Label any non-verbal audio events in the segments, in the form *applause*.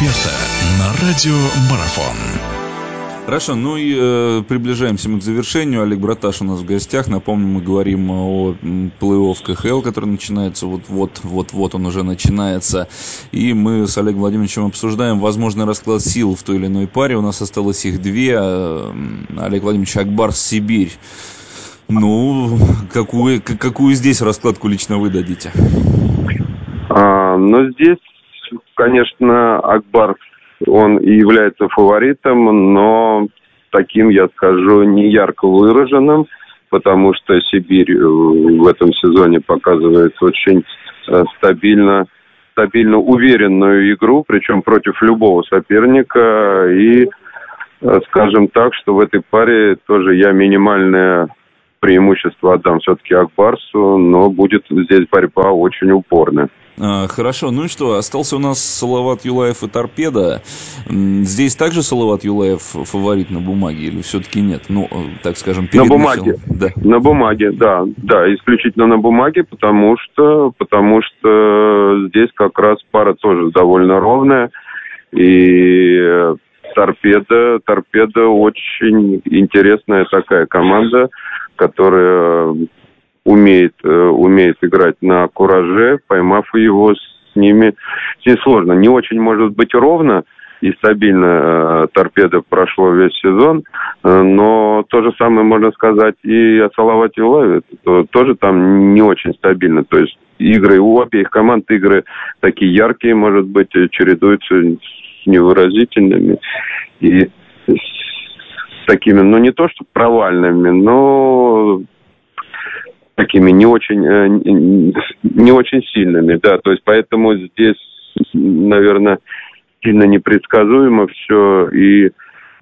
эксперта на радио Марафон. Хорошо, ну и э, приближаемся мы к завершению. Олег Браташ у нас в гостях. Напомню, мы говорим о плей-офф КХЛ, который начинается вот-вот, вот-вот он уже начинается. И мы с Олегом Владимировичем обсуждаем возможный расклад сил в той или иной паре. У нас осталось их две. Э, Олег Владимирович Акбарс, Сибирь. Ну, какую, какую здесь раскладку лично вы дадите? А, ну, здесь, конечно, Акбар, он и является фаворитом, но таким, я скажу, не ярко выраженным, потому что Сибирь э, в этом сезоне показывает очень э, стабильно, стабильно уверенную игру, причем против любого соперника. И э, скажем так, что в этой паре тоже я минимальное преимущество отдам все-таки Акбарсу, но будет здесь борьба очень упорная. А, хорошо, ну и что, остался у нас Салават Юлаев и Торпеда. Здесь также Салават Юлаев фаворит на бумаге или все-таки нет? Ну, э, так скажем, перед На бумаге, да. На бумаге, да, да, исключительно на бумаге, потому что, потому что здесь как раз пара тоже довольно ровная. И э, Торпеда, Торпеда очень интересная такая команда, которая умеет, э, умеет играть на кураже, поймав его с ними, ней сложно. Не очень может быть ровно и стабильно э, торпеда прошло весь сезон, э, но то же самое можно сказать и о Салавате Улаве, тоже там не очень стабильно. То есть игры у обеих команд игры такие яркие, может быть, чередуются с невыразительными и с такими, ну не то что провальными, но такими не очень, э, не очень сильными, да, то есть поэтому здесь, наверное, сильно непредсказуемо все, и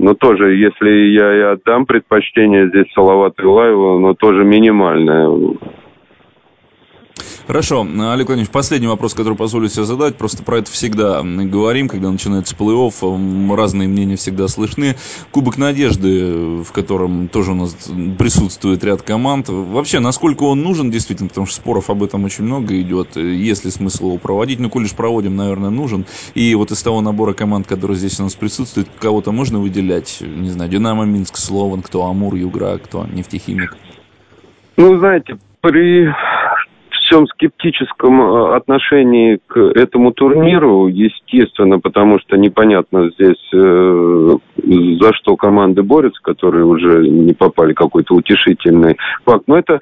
но тоже, если я и отдам предпочтение здесь Салавату Илаеву, но тоже минимальное. Хорошо. Олег Владимирович, последний вопрос, который позволю себе задать. Просто про это всегда говорим, когда начинается плей-офф. Разные мнения всегда слышны. Кубок Надежды, в котором тоже у нас присутствует ряд команд. Вообще, насколько он нужен действительно, потому что споров об этом очень много идет. Есть ли смысл его проводить? Ну, коль уж проводим, наверное, нужен. И вот из того набора команд, которые здесь у нас присутствуют, кого-то можно выделять? Не знаю, Динамо, Минск, Слован, кто Амур, Югра, кто нефтехимик? Ну, знаете, при всем скептическом э, отношении к этому турниру, естественно, потому что непонятно здесь, э, за что команды борются, которые уже не попали какой-то утешительный факт. Но это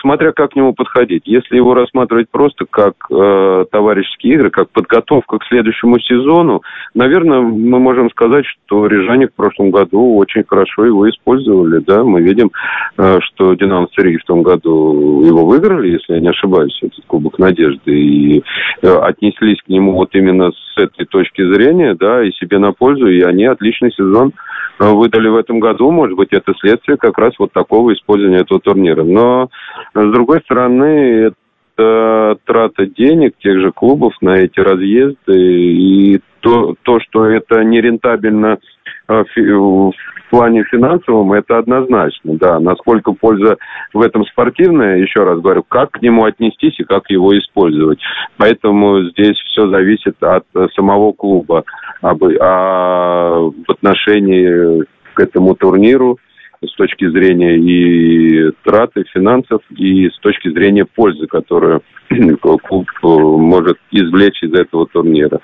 смотря как к нему подходить. Если его рассматривать просто как э, товарищеские игры, как подготовка к следующему сезону, наверное, мы можем сказать, что рижане в прошлом году очень хорошо его использовали. Да? Мы видим, э, что Динамо Сергей в том году его выиграли, если я не ошибаюсь ошибаюсь, этот Кубок Надежды, и э, отнеслись к нему вот именно с этой точки зрения, да, и себе на пользу, и они отличный сезон э, выдали в этом году, может быть, это следствие как раз вот такого использования этого турнира. Но, э, с другой стороны, это трата денег тех же клубов на эти разъезды, и то, то что это нерентабельно в плане финансовом это однозначно, да. Насколько польза в этом спортивная, еще раз говорю, как к нему отнестись и как его использовать. Поэтому здесь все зависит от самого клуба об, а в отношении к этому турниру с точки зрения и траты финансов, и с точки зрения пользы, которую *clears throat* клуб может извлечь из этого турнира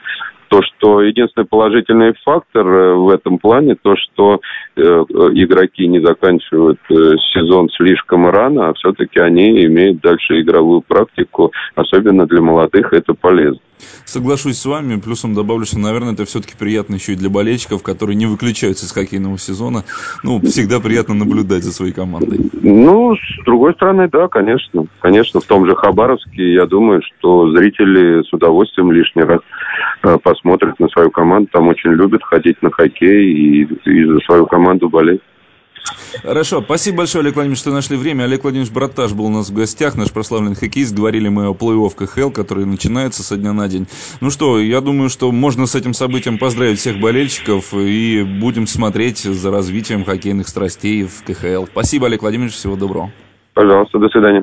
то, что единственный положительный фактор э, в этом плане, то, что э, игроки не заканчивают э, сезон слишком рано, а все-таки они имеют дальше игровую практику, особенно для молодых это полезно. Соглашусь с вами, плюсом добавлю, что, наверное, это все-таки приятно еще и для болельщиков, которые не выключаются из хоккейного сезона. Ну, всегда приятно наблюдать за своей командой. Ну, с другой стороны, да, конечно. Конечно, в том же Хабаровске, я думаю, что зрители с удовольствием лишний раз э, посмотрят на свою команду. Там очень любят ходить на хоккей и, и за свою команду болеть. Хорошо, спасибо большое, Олег Владимирович, что нашли время. Олег Владимирович Браташ был у нас в гостях, наш прославленный хоккеист. Говорили мы о плей-офф КХЛ, который начинается со дня на день. Ну что, я думаю, что можно с этим событием поздравить всех болельщиков и будем смотреть за развитием хоккейных страстей в КХЛ. Спасибо, Олег Владимирович, всего доброго. Пожалуйста, до свидания.